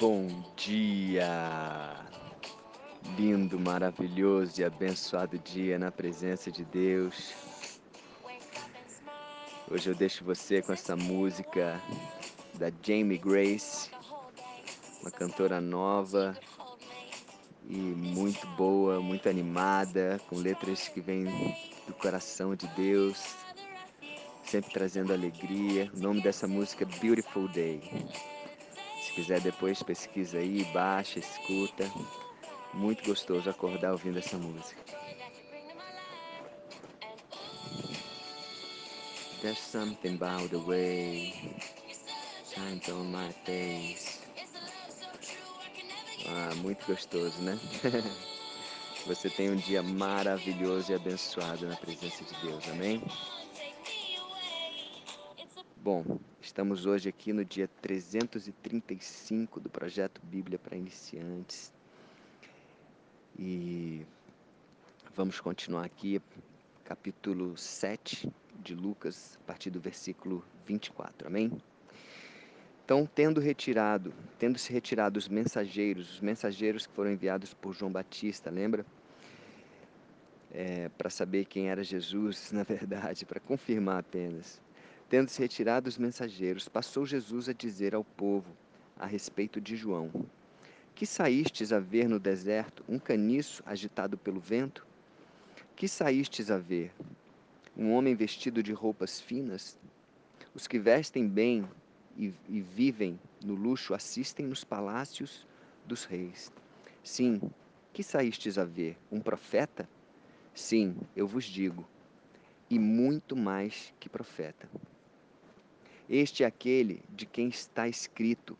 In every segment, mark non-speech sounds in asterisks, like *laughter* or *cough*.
Bom dia! Lindo, maravilhoso e abençoado dia na presença de Deus. Hoje eu deixo você com essa música da Jamie Grace, uma cantora nova e muito boa, muito animada, com letras que vêm do coração de Deus, sempre trazendo alegria. O nome dessa música é Beautiful Day. Se quiser depois pesquisa aí, baixa, escuta. Muito gostoso acordar ouvindo essa música. There's something about the way shines on my face. Ah, muito gostoso, né? *laughs* Você tem um dia maravilhoso e abençoado na presença de Deus, amém? Bom, estamos hoje aqui no dia 335 do projeto Bíblia para Iniciantes. E vamos continuar aqui, capítulo 7 de Lucas, a partir do versículo 24, amém? Então, tendo retirado, tendo se retirado os mensageiros, os mensageiros que foram enviados por João Batista, lembra? É, para saber quem era Jesus, *laughs* na verdade, para confirmar apenas. Tendo se retirado os mensageiros, passou Jesus a dizer ao povo a respeito de João: Que saístes a ver no deserto um caniço agitado pelo vento? Que saístes a ver? Um homem vestido de roupas finas? Os que vestem bem e, e vivem no luxo assistem nos palácios dos reis. Sim, que saístes a ver? Um profeta? Sim, eu vos digo, e muito mais que profeta. Este é aquele de quem está escrito.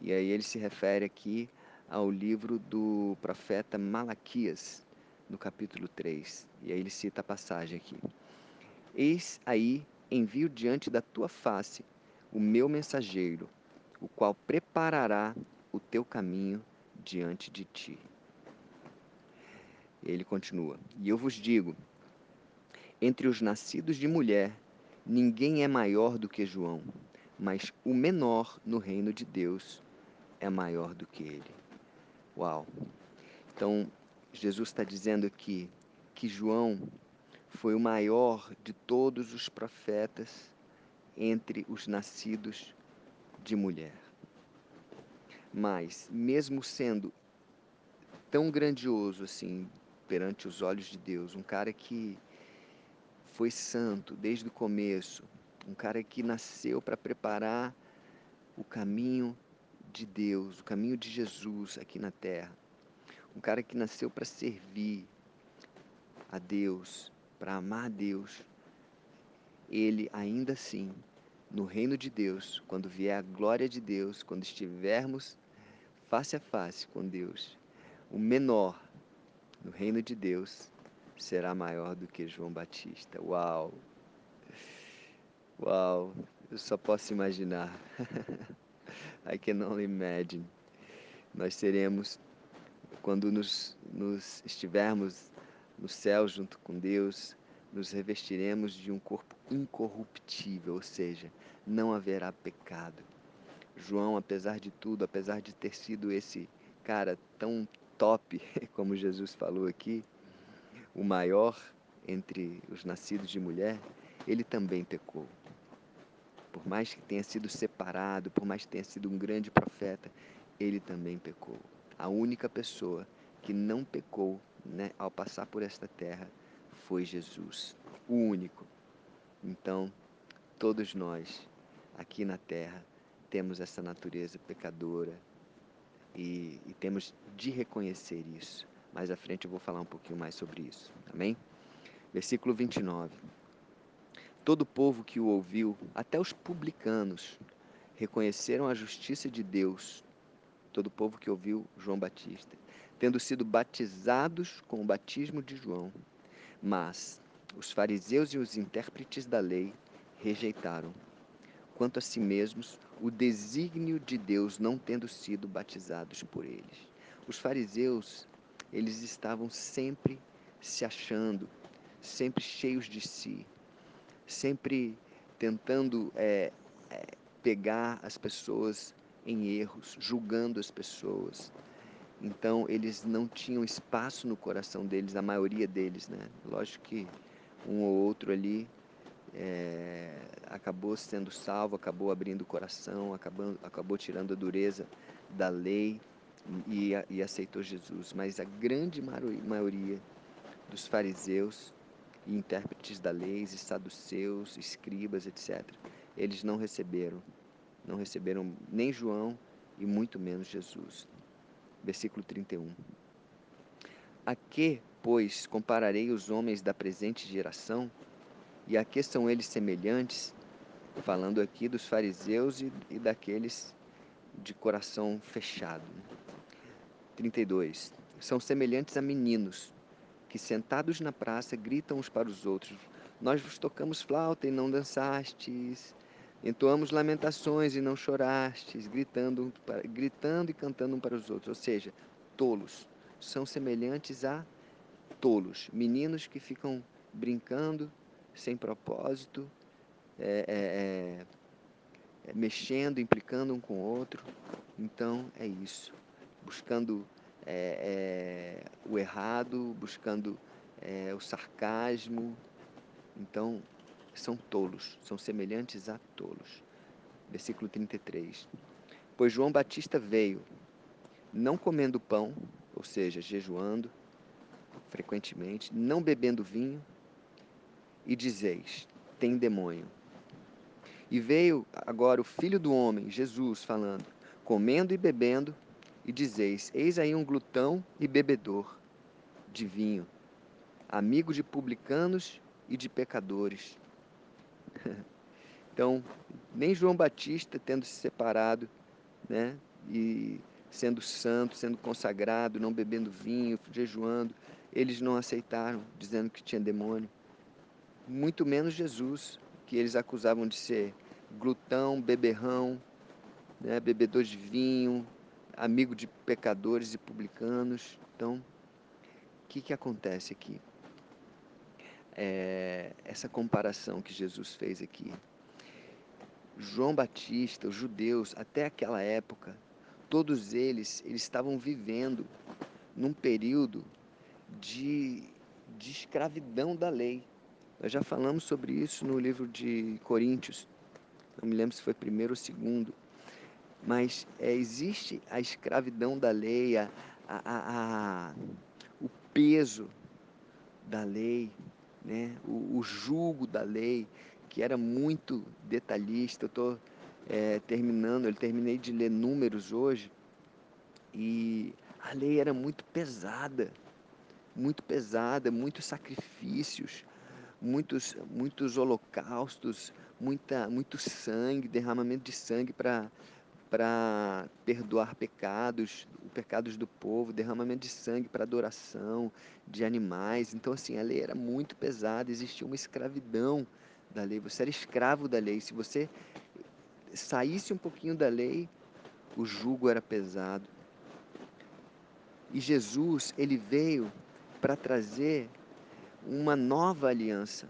E aí ele se refere aqui ao livro do profeta Malaquias, no capítulo 3. E aí ele cita a passagem aqui. Eis aí envio diante da tua face o meu mensageiro, o qual preparará o teu caminho diante de ti. Ele continua: E eu vos digo: entre os nascidos de mulher, Ninguém é maior do que João, mas o menor no reino de Deus é maior do que ele. Uau! Então, Jesus está dizendo aqui que João foi o maior de todos os profetas entre os nascidos de mulher. Mas, mesmo sendo tão grandioso assim perante os olhos de Deus, um cara que foi santo desde o começo, um cara que nasceu para preparar o caminho de Deus, o caminho de Jesus aqui na terra. Um cara que nasceu para servir a Deus, para amar a Deus. Ele ainda assim, no reino de Deus, quando vier a glória de Deus, quando estivermos face a face com Deus, o menor no reino de Deus será maior do que João Batista. Uau! Uau! Eu só posso imaginar. *laughs* I can only imagine. Nós seremos, quando nos, nos estivermos no céu junto com Deus, nos revestiremos de um corpo incorruptível, ou seja, não haverá pecado. João, apesar de tudo, apesar de ter sido esse cara tão top, *laughs* como Jesus falou aqui, o maior entre os nascidos de mulher, ele também pecou. Por mais que tenha sido separado, por mais que tenha sido um grande profeta, ele também pecou. A única pessoa que não pecou né, ao passar por esta terra foi Jesus, o único. Então, todos nós aqui na terra temos essa natureza pecadora e, e temos de reconhecer isso. Mais à frente eu vou falar um pouquinho mais sobre isso. Amém? Versículo 29. Todo o povo que o ouviu, até os publicanos, reconheceram a justiça de Deus. Todo o povo que ouviu João Batista, tendo sido batizados com o batismo de João. Mas os fariseus e os intérpretes da lei rejeitaram, quanto a si mesmos, o desígnio de Deus não tendo sido batizados por eles. Os fariseus eles estavam sempre se achando, sempre cheios de si, sempre tentando é, é, pegar as pessoas em erros, julgando as pessoas. Então, eles não tinham espaço no coração deles, a maioria deles, né? Lógico que um ou outro ali é, acabou sendo salvo, acabou abrindo o coração, acabou, acabou tirando a dureza da lei e, e aceitou Jesus. Mas a grande maioria dos fariseus e intérpretes da lei, saduceus, escribas, etc., eles não receberam, não receberam nem João e muito menos Jesus. Versículo 31. A que, pois, compararei os homens da presente geração? E a que são eles semelhantes? Falando aqui dos fariseus e, e daqueles de coração fechado. 32. São semelhantes a meninos que, sentados na praça, gritam uns para os outros: Nós vos tocamos flauta e não dançastes, entoamos lamentações e não chorastes, gritando, gritando e cantando um para os outros. Ou seja, tolos. São semelhantes a tolos, meninos que ficam brincando sem propósito, é, é, é, mexendo, implicando um com o outro. Então é isso. Buscando é, é, o errado, buscando é, o sarcasmo. Então são tolos, são semelhantes a tolos. Versículo 33. Pois João Batista veio, não comendo pão, ou seja, jejuando frequentemente, não bebendo vinho, e dizeis: tem demônio. E veio agora o filho do homem, Jesus, falando: comendo e bebendo, e dizeis: Eis aí um glutão e bebedor de vinho, amigo de publicanos e de pecadores. *laughs* então, nem João Batista, tendo se separado, né, e sendo santo, sendo consagrado, não bebendo vinho, jejuando, eles não aceitaram, dizendo que tinha demônio muito menos Jesus, que eles acusavam de ser glutão, beberrão, né, bebedor de vinho, amigo de pecadores e publicanos. Então, o que, que acontece aqui? É, essa comparação que Jesus fez aqui. João Batista, os judeus, até aquela época, todos eles, eles estavam vivendo num período de, de escravidão da lei. Nós já falamos sobre isso no livro de Coríntios. Não me lembro se foi primeiro ou segundo. Mas é, existe a escravidão da lei, a, a, a, o peso da lei, né? o, o jugo da lei, que era muito detalhista. Eu estou é, terminando, eu terminei de ler números hoje, e a lei era muito pesada, muito pesada, muitos sacrifícios, muitos, muitos holocaustos, muita, muito sangue, derramamento de sangue para para perdoar pecados, pecados do povo, derramamento de sangue para adoração de animais. Então, assim, a lei era muito pesada, existia uma escravidão da lei. Você era escravo da lei. Se você saísse um pouquinho da lei, o jugo era pesado. E Jesus, ele veio para trazer uma nova aliança.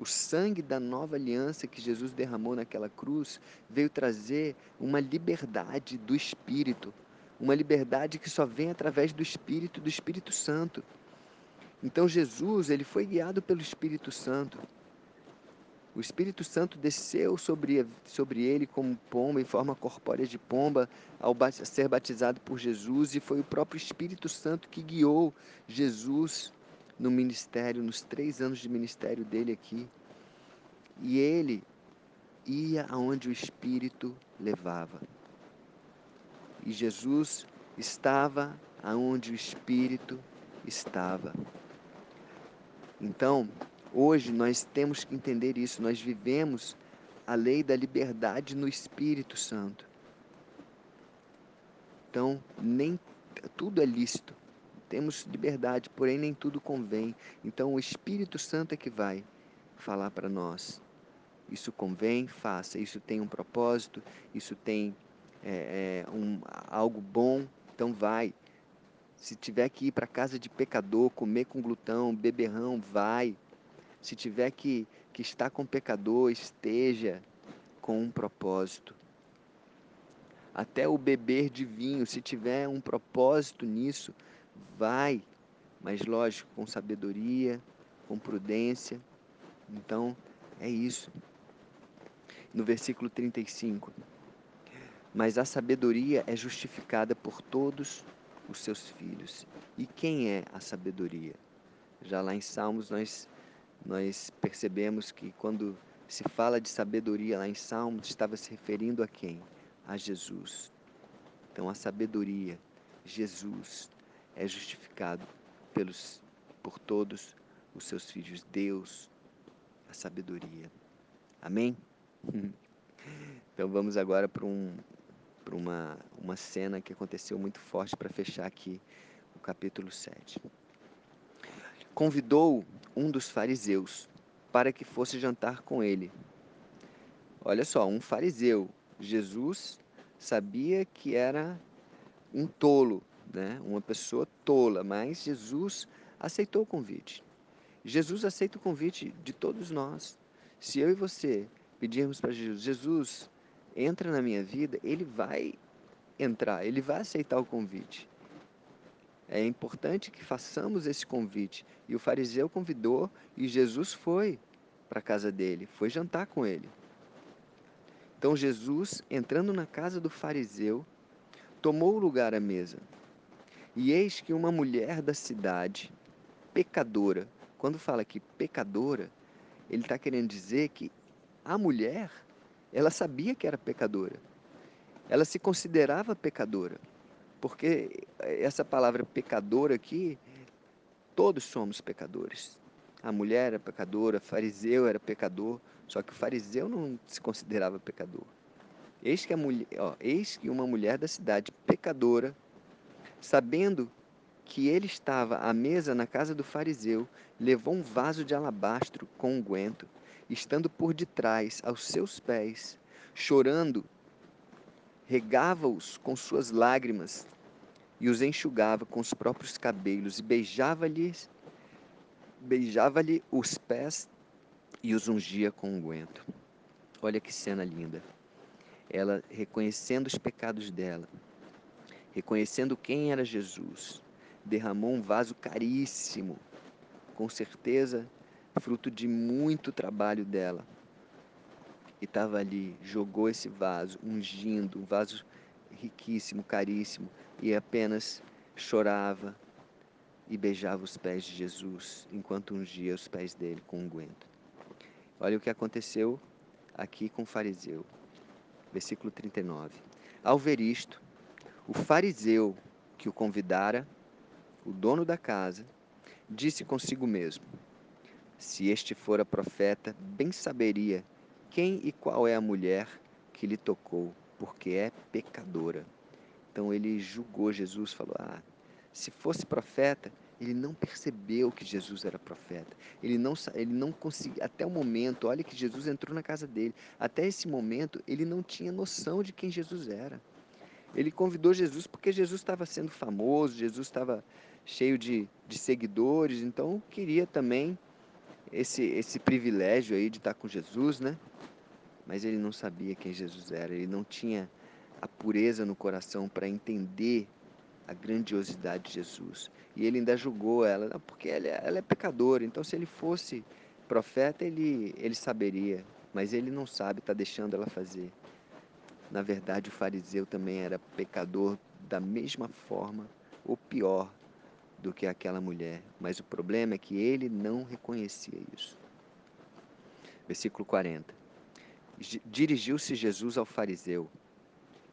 O sangue da nova aliança que Jesus derramou naquela cruz veio trazer uma liberdade do Espírito, uma liberdade que só vem através do Espírito, do Espírito Santo. Então Jesus, ele foi guiado pelo Espírito Santo. O Espírito Santo desceu sobre, sobre ele como pomba, em forma corpórea de pomba, ao ser batizado por Jesus, e foi o próprio Espírito Santo que guiou Jesus no ministério, nos três anos de ministério dele aqui. E ele ia aonde o Espírito levava. E Jesus estava aonde o Espírito estava. Então, hoje nós temos que entender isso. Nós vivemos a lei da liberdade no Espírito Santo. Então, nem tudo é lícito temos liberdade, porém nem tudo convém. Então o Espírito Santo é que vai falar para nós. Isso convém, faça. Isso tem um propósito, isso tem é, é, um, algo bom, então vai. Se tiver que ir para casa de pecador, comer com glutão, beberrão, vai. Se tiver que, que estar com pecador, esteja com um propósito. até o beber de vinho, se tiver um propósito nisso, vai, mas lógico, com sabedoria, com prudência. Então, é isso. No versículo 35. Mas a sabedoria é justificada por todos os seus filhos. E quem é a sabedoria? Já lá em Salmos nós nós percebemos que quando se fala de sabedoria lá em Salmos, estava se referindo a quem? A Jesus. Então a sabedoria, Jesus, é justificado pelos, por todos os seus filhos. Deus, a sabedoria. Amém? *laughs* Então vamos agora para um, para uma, uma cena que aconteceu muito forte para fechar aqui o capítulo 7. Convidou um dos fariseus para que fosse jantar com ele. Olha só, um fariseu. Jesus sabia que era um tolo, né? uma pessoa tola, mas Jesus aceitou o convite. Jesus aceita o convite de todos nós. Se eu e você pedirmos para Jesus, Jesus, entra na minha vida, ele vai entrar, ele vai aceitar o convite. É importante que façamos esse convite. E o fariseu convidou e Jesus foi para a casa dele, foi jantar com ele. Então Jesus, entrando na casa do fariseu, tomou lugar à mesa. E eis que uma mulher da cidade, pecadora, quando fala que pecadora, ele está querendo dizer que a mulher, ela sabia que era pecadora. Ela se considerava pecadora. Porque essa palavra pecador aqui, todos somos pecadores. A mulher era pecadora, fariseu era pecador, só que o fariseu não se considerava pecador. Eis que, a mulher, ó, eis que uma mulher da cidade pecadora, sabendo que ele estava à mesa na casa do fariseu, levou um vaso de alabastro com unguento, estando por detrás aos seus pés, chorando regava-os com suas lágrimas e os enxugava com os próprios cabelos e beijava-lhes beijava-lhe os pés e os ungia com unguento. Olha que cena linda. Ela reconhecendo os pecados dela, reconhecendo quem era Jesus, derramou um vaso caríssimo, com certeza fruto de muito trabalho dela, e estava ali, jogou esse vaso, ungindo, um vaso riquíssimo, caríssimo, e apenas chorava e beijava os pés de Jesus, enquanto ungia os pés dele com unguento. Olha o que aconteceu aqui com o fariseu. Versículo 39. Ao ver isto, o fariseu que o convidara, o dono da casa, disse consigo mesmo: Se este fora profeta, bem saberia quem e qual é a mulher que lhe tocou, porque é pecadora. Então ele julgou Jesus, falou: Ah, se fosse profeta, ele não percebeu que Jesus era profeta. Ele não, ele não conseguia, até o momento, olha que Jesus entrou na casa dele. Até esse momento, ele não tinha noção de quem Jesus era. Ele convidou Jesus porque Jesus estava sendo famoso, Jesus estava cheio de, de seguidores, então queria também esse, esse privilégio aí de estar com Jesus, né? mas ele não sabia quem Jesus era, ele não tinha a pureza no coração para entender a grandiosidade de Jesus. E ele ainda julgou ela, porque ela, é, ela é pecadora, então se ele fosse profeta, ele, ele saberia, mas ele não sabe, está deixando ela fazer. Na verdade, o fariseu também era pecador da mesma forma, ou pior, do que aquela mulher. Mas o problema é que ele não reconhecia isso. Versículo 40. Dirigiu-se Jesus ao fariseu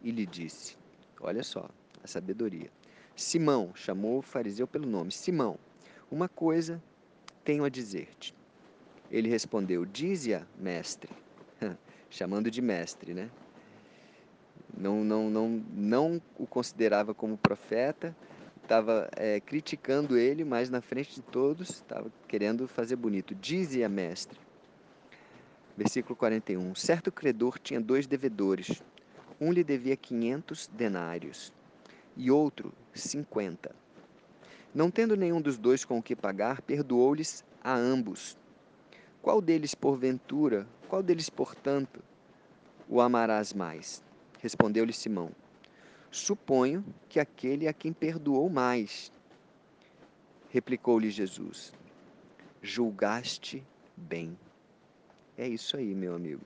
e lhe disse: Olha só, a sabedoria. Simão, chamou o fariseu pelo nome: Simão, uma coisa tenho a dizer-te. Ele respondeu: Dize-a, mestre, *laughs* chamando de mestre, né? Não, não, não, não o considerava como profeta, estava é, criticando ele, mas na frente de todos estava querendo fazer bonito. Dize-a, mestre. Versículo 41. Certo credor tinha dois devedores. Um lhe devia quinhentos denários e outro cinquenta. Não tendo nenhum dos dois com o que pagar, perdoou-lhes a ambos. Qual deles, porventura, qual deles, portanto, o amarás mais? Respondeu-lhe Simão. Suponho que aquele a quem perdoou mais. Replicou-lhe Jesus: Julgaste bem. É isso aí, meu amigo.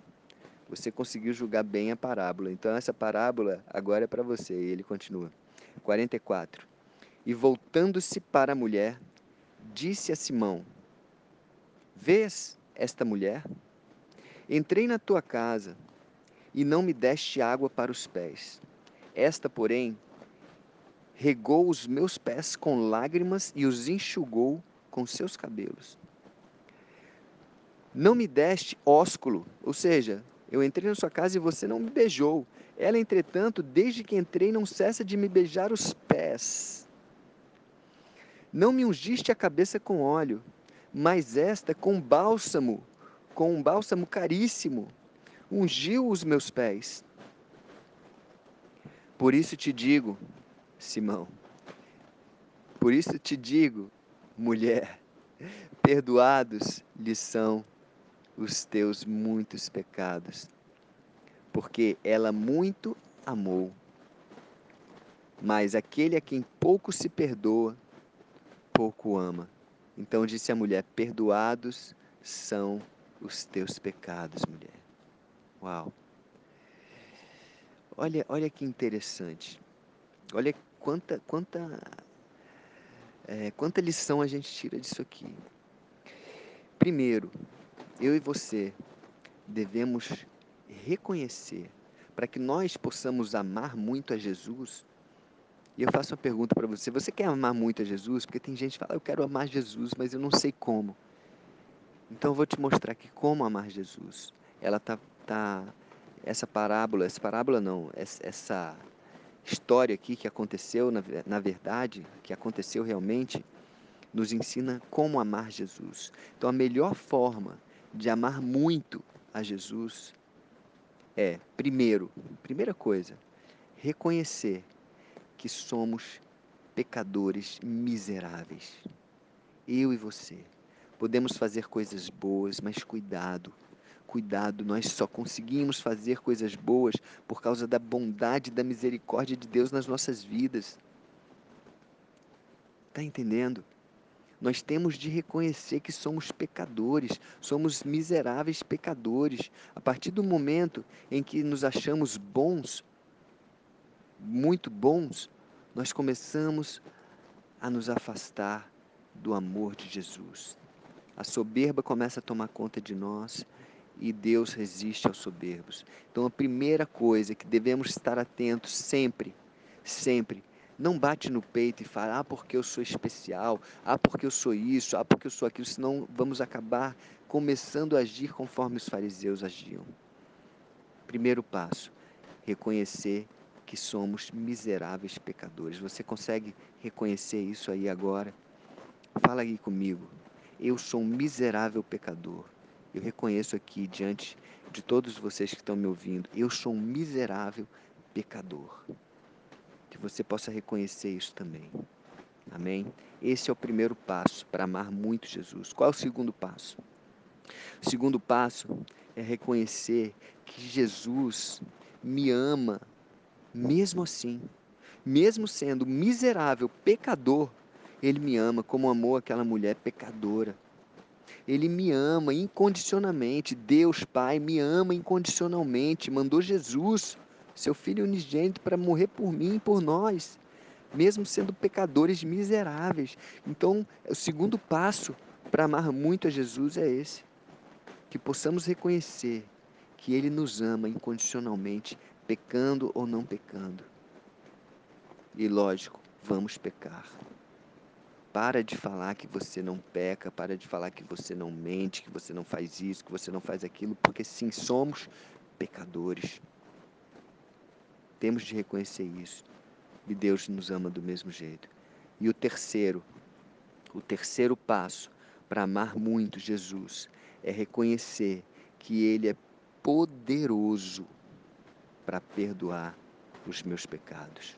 Você conseguiu julgar bem a parábola. Então, essa parábola agora é para você. E ele continua. 44. E voltando-se para a mulher, disse a Simão: Vês esta mulher? Entrei na tua casa e não me deste água para os pés. Esta, porém, regou os meus pés com lágrimas e os enxugou com seus cabelos. Não me deste ósculo, ou seja, eu entrei na sua casa e você não me beijou. Ela, entretanto, desde que entrei, não cessa de me beijar os pés. Não me ungiste a cabeça com óleo, mas esta com bálsamo, com um bálsamo caríssimo, ungiu os meus pés. Por isso te digo, Simão, por isso te digo, mulher, perdoados lhe são os teus muitos pecados, porque ela muito amou. Mas aquele a quem pouco se perdoa, pouco ama. Então disse a mulher: Perdoados são os teus pecados, mulher. Uau! Olha, olha que interessante. Olha quanta, quanta, é, quanta lição a gente tira disso aqui. Primeiro, eu e você devemos reconhecer, para que nós possamos amar muito a Jesus. E eu faço uma pergunta para você: você quer amar muito a Jesus? Porque tem gente que fala, eu quero amar Jesus, mas eu não sei como. Então eu vou te mostrar aqui como amar Jesus. Ela tá, tá essa parábola, essa parábola não, essa história aqui que aconteceu na, na verdade, que aconteceu realmente, nos ensina como amar Jesus. Então a melhor forma de amar muito a Jesus é, primeiro, primeira coisa, reconhecer que somos pecadores miseráveis. Eu e você. Podemos fazer coisas boas, mas cuidado. Cuidado, nós só conseguimos fazer coisas boas por causa da bondade e da misericórdia de Deus nas nossas vidas. Está entendendo? Nós temos de reconhecer que somos pecadores, somos miseráveis pecadores. A partir do momento em que nos achamos bons, muito bons, nós começamos a nos afastar do amor de Jesus. A soberba começa a tomar conta de nós e Deus resiste aos soberbos. Então, a primeira coisa que devemos estar atentos sempre, sempre, não bate no peito e fala, ah, porque eu sou especial, ah, porque eu sou isso, ah, porque eu sou aquilo, senão vamos acabar começando a agir conforme os fariseus agiam. Primeiro passo, reconhecer que somos miseráveis pecadores. Você consegue reconhecer isso aí agora? Fala aí comigo. Eu sou um miserável pecador. Eu reconheço aqui diante de todos vocês que estão me ouvindo, eu sou um miserável pecador você possa reconhecer isso também. Amém? Esse é o primeiro passo para amar muito Jesus. Qual é o segundo passo? O segundo passo é reconhecer que Jesus me ama mesmo assim. Mesmo sendo miserável, pecador, ele me ama como amou aquela mulher pecadora. Ele me ama incondicionalmente. Deus Pai me ama incondicionalmente. Mandou Jesus seu Filho unigênito para morrer por mim e por nós, mesmo sendo pecadores miseráveis. Então, o segundo passo para amar muito a Jesus é esse: que possamos reconhecer que Ele nos ama incondicionalmente, pecando ou não pecando. E lógico, vamos pecar. Para de falar que você não peca, para de falar que você não mente, que você não faz isso, que você não faz aquilo, porque sim, somos pecadores. Temos de reconhecer isso. E Deus nos ama do mesmo jeito. E o terceiro, o terceiro passo para amar muito Jesus é reconhecer que Ele é poderoso para perdoar os meus pecados.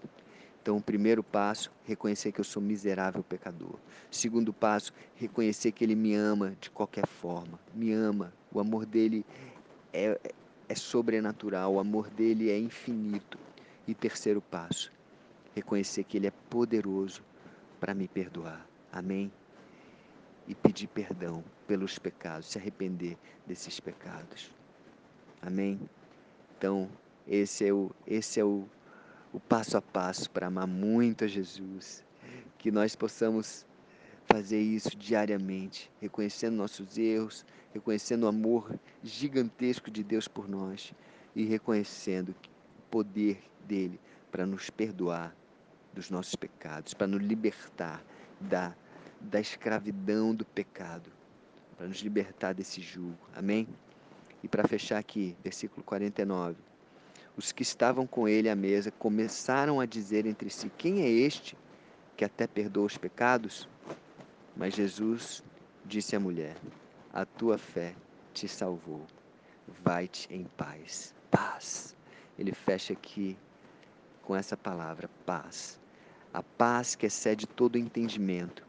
Então, o primeiro passo, reconhecer que eu sou miserável pecador. Segundo passo, reconhecer que Ele me ama de qualquer forma. Me ama. O amor dele é, é sobrenatural, o amor dele é infinito. E terceiro passo, reconhecer que Ele é poderoso para me perdoar. Amém? E pedir perdão pelos pecados, se arrepender desses pecados. Amém? Então, esse é o, esse é o, o passo a passo para amar muito a Jesus. Que nós possamos fazer isso diariamente, reconhecendo nossos erros, reconhecendo o amor gigantesco de Deus por nós e reconhecendo o poder dele para nos perdoar dos nossos pecados, para nos libertar da, da escravidão do pecado, para nos libertar desse jugo. Amém? E para fechar aqui, versículo 49. Os que estavam com ele à mesa começaram a dizer entre si: Quem é este que até perdoa os pecados? Mas Jesus disse à mulher: A tua fé te salvou. Vai-te em paz. Paz. Ele fecha aqui com essa palavra: paz. A paz que excede todo entendimento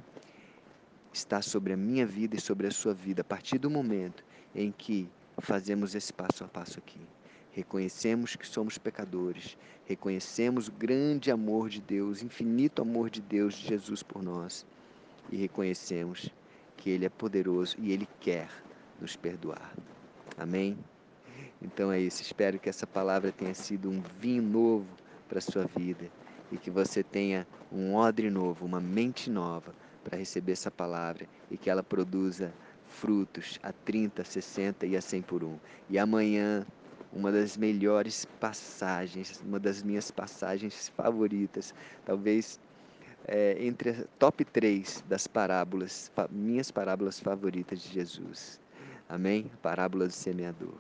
está sobre a minha vida e sobre a sua vida a partir do momento em que fazemos esse passo a passo aqui. Reconhecemos que somos pecadores, reconhecemos o grande amor de Deus, infinito amor de Deus, de Jesus por nós e reconhecemos que Ele é poderoso e Ele quer nos perdoar. Amém? Então é isso. Espero que essa palavra tenha sido um vinho novo para a sua vida e que você tenha um odre novo, uma mente nova para receber essa palavra e que ela produza frutos a 30, 60 e a 100 por um. E amanhã, uma das melhores passagens, uma das minhas passagens favoritas, talvez é, entre a top 3 das parábolas, minhas parábolas favoritas de Jesus. Amém? Parábola do semeador.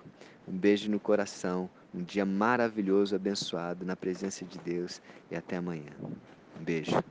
Um beijo no coração, um dia maravilhoso, abençoado na presença de Deus e até amanhã. Um beijo.